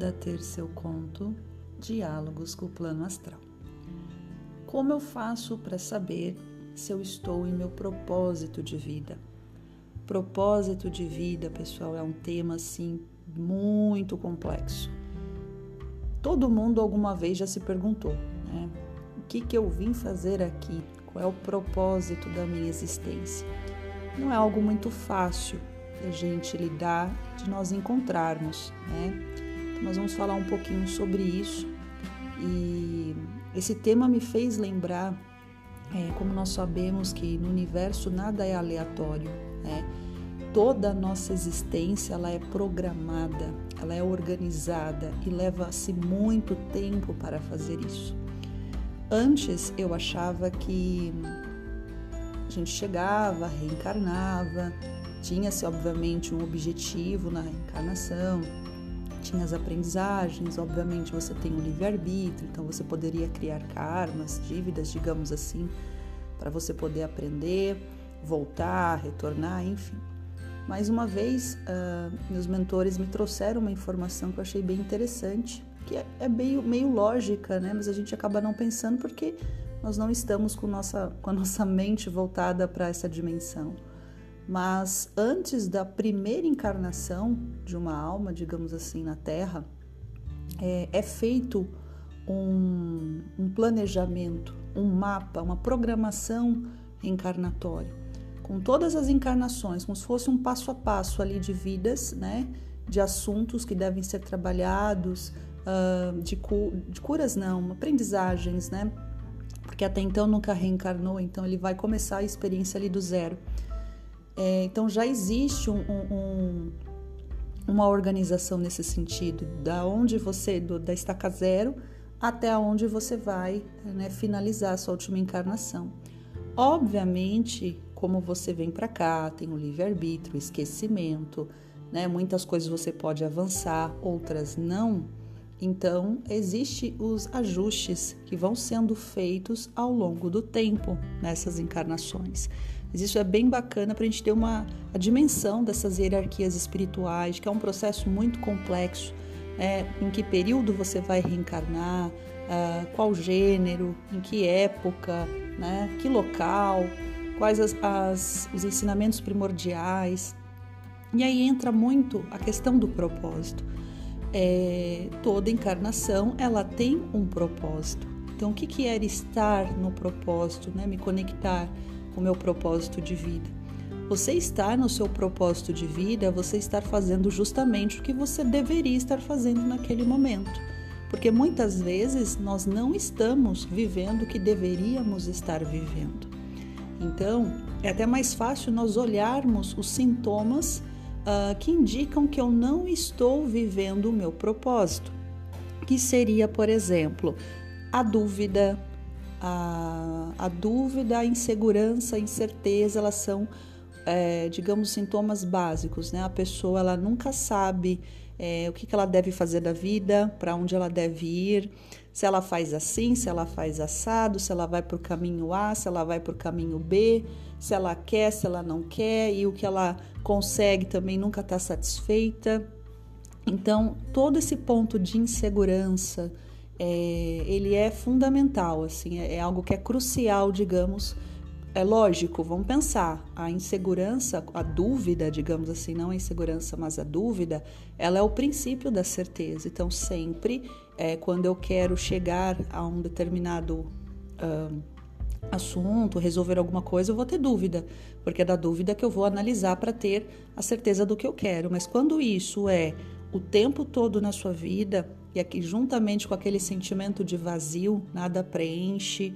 Ajuda a ter seu conto Diálogos com o Plano Astral. Como eu faço para saber se eu estou em meu propósito de vida? Propósito de vida, pessoal, é um tema assim muito complexo. Todo mundo alguma vez já se perguntou, né? O que, que eu vim fazer aqui? Qual é o propósito da minha existência? Não é algo muito fácil da gente lidar, de nós encontrarmos, né? Nós vamos falar um pouquinho sobre isso e esse tema me fez lembrar, é, como nós sabemos que no universo nada é aleatório, né? Toda a nossa existência ela é programada, ela é organizada e leva-se muito tempo para fazer isso. Antes eu achava que a gente chegava, reencarnava, tinha-se, obviamente, um objetivo na reencarnação, tinha as aprendizagens, obviamente você tem o livre-arbítrio, então você poderia criar karmas, dívidas, digamos assim, para você poder aprender, voltar, retornar, enfim. Mais uma vez, uh, meus mentores me trouxeram uma informação que eu achei bem interessante, que é, é meio, meio lógica, né? Mas a gente acaba não pensando porque nós não estamos com, nossa, com a nossa mente voltada para essa dimensão. Mas antes da primeira encarnação de uma alma, digamos assim, na Terra, é, é feito um, um planejamento, um mapa, uma programação reencarnatória, com todas as encarnações, como se fosse um passo a passo ali de vidas, né? De assuntos que devem ser trabalhados, uh, de, cu de curas não, aprendizagens, né? Porque até então nunca reencarnou, então ele vai começar a experiência ali do zero. É, então já existe um, um, uma organização nesse sentido, da onde você, do, da estaca zero até onde você vai né, finalizar a sua última encarnação. Obviamente, como você vem para cá, tem o livre-arbítrio, esquecimento, né? Muitas coisas você pode avançar, outras não. Então, existe os ajustes que vão sendo feitos ao longo do tempo nessas encarnações. Mas isso é bem bacana para a gente ter uma a dimensão dessas hierarquias espirituais, que é um processo muito complexo. É, em que período você vai reencarnar, uh, qual gênero, em que época, né, que local, quais as, as, os ensinamentos primordiais. E aí entra muito a questão do propósito. É, toda encarnação ela tem um propósito. Então, o que, que era estar no propósito, né? Me conectar o meu propósito de vida. Você estar no seu propósito de vida é você estar fazendo justamente o que você deveria estar fazendo naquele momento. Porque muitas vezes nós não estamos vivendo o que deveríamos estar vivendo. Então, é até mais fácil nós olharmos os sintomas uh, que indicam que eu não estou vivendo o meu propósito. Que seria, por exemplo, a dúvida, a, a dúvida, a insegurança, a incerteza, elas são, é, digamos, sintomas básicos, né? A pessoa ela nunca sabe é, o que, que ela deve fazer da vida, para onde ela deve ir, se ela faz assim, se ela faz assado, se ela vai para o caminho A, se ela vai para o caminho B, se ela quer, se ela não quer, e o que ela consegue também nunca está satisfeita. Então, todo esse ponto de insegurança, é, ele é fundamental, assim, é, é algo que é crucial, digamos. É lógico, vamos pensar, a insegurança, a dúvida, digamos assim, não a insegurança, mas a dúvida, ela é o princípio da certeza. Então, sempre, é, quando eu quero chegar a um determinado uh, assunto, resolver alguma coisa, eu vou ter dúvida, porque é da dúvida que eu vou analisar para ter a certeza do que eu quero. Mas quando isso é o tempo todo na sua vida, e aqui, juntamente com aquele sentimento de vazio, nada preenche,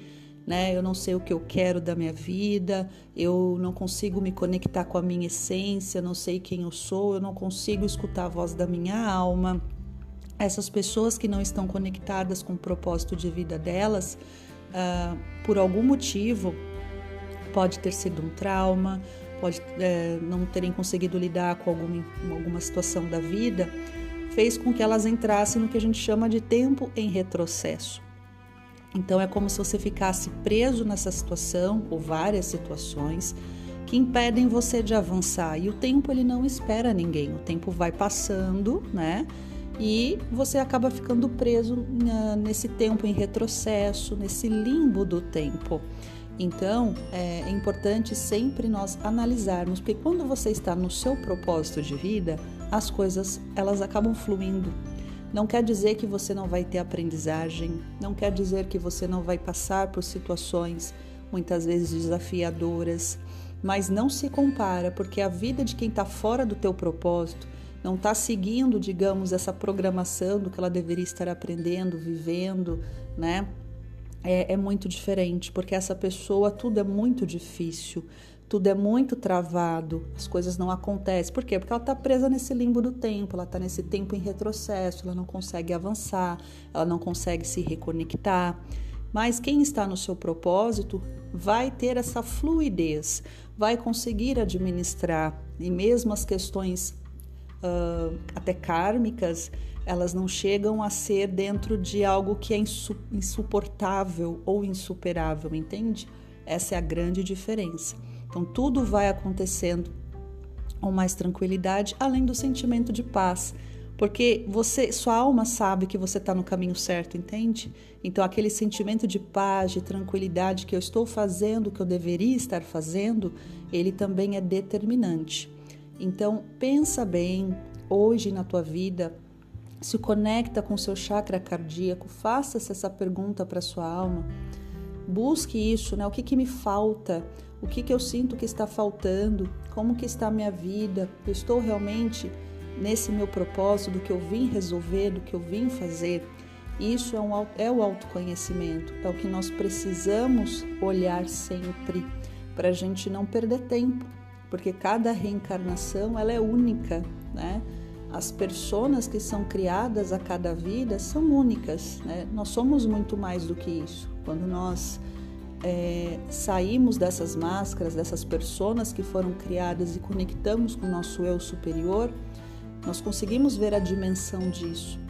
né? Eu não sei o que eu quero da minha vida, eu não consigo me conectar com a minha essência, não sei quem eu sou, eu não consigo escutar a voz da minha alma. Essas pessoas que não estão conectadas com o propósito de vida delas, uh, por algum motivo, pode ter sido um trauma, pode é, não terem conseguido lidar com alguma, alguma situação da vida fez com que elas entrassem no que a gente chama de tempo em retrocesso. Então é como se você ficasse preso nessa situação ou várias situações que impedem você de avançar. E o tempo ele não espera ninguém. O tempo vai passando, né? e você acaba ficando preso nesse tempo em retrocesso, nesse limbo do tempo. Então, é importante sempre nós analisarmos, porque quando você está no seu propósito de vida, as coisas elas acabam fluindo. Não quer dizer que você não vai ter aprendizagem, não quer dizer que você não vai passar por situações muitas vezes desafiadoras, mas não se compara, porque a vida de quem está fora do teu propósito, não está seguindo, digamos, essa programação do que ela deveria estar aprendendo, vivendo, né? É, é muito diferente, porque essa pessoa tudo é muito difícil, tudo é muito travado, as coisas não acontecem. Por quê? Porque ela está presa nesse limbo do tempo, ela está nesse tempo em retrocesso, ela não consegue avançar, ela não consegue se reconectar. Mas quem está no seu propósito vai ter essa fluidez, vai conseguir administrar, e mesmo as questões uh, até kármicas, elas não chegam a ser dentro de algo que é insuportável ou insuperável, entende? Essa é a grande diferença. Então tudo vai acontecendo com mais tranquilidade, além do sentimento de paz, porque você, sua alma sabe que você está no caminho certo, entende? Então aquele sentimento de paz, de tranquilidade que eu estou fazendo, que eu deveria estar fazendo, ele também é determinante. Então, pensa bem hoje na tua vida, se conecta com o seu chakra cardíaco, faça essa pergunta para sua alma. Busque isso, né? O que, que me falta? O que, que eu sinto que está faltando? Como que está a minha vida? Eu estou realmente nesse meu propósito do que eu vim resolver, do que eu vim fazer? Isso é, um, é o autoconhecimento, é o que nós precisamos olhar sempre para a gente não perder tempo, porque cada reencarnação ela é única, né? As pessoas que são criadas a cada vida são únicas, né? Nós somos muito mais do que isso. Quando nós é, saímos dessas máscaras, dessas pessoas que foram criadas e conectamos com o nosso eu superior, nós conseguimos ver a dimensão disso.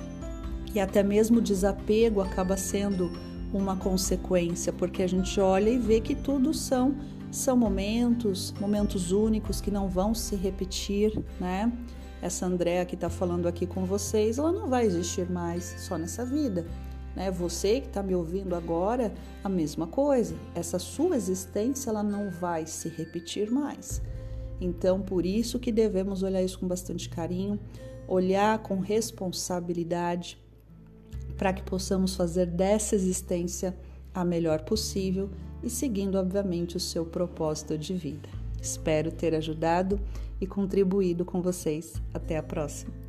E até mesmo o desapego acaba sendo uma consequência, porque a gente olha e vê que tudo são são momentos, momentos únicos que não vão se repetir, né? Essa Andréa que está falando aqui com vocês, ela não vai existir mais só nessa vida. Né? Você que está me ouvindo agora, a mesma coisa. Essa sua existência ela não vai se repetir mais. Então, por isso que devemos olhar isso com bastante carinho, olhar com responsabilidade, para que possamos fazer dessa existência a melhor possível e seguindo, obviamente, o seu propósito de vida. Espero ter ajudado e contribuído com vocês. Até a próxima!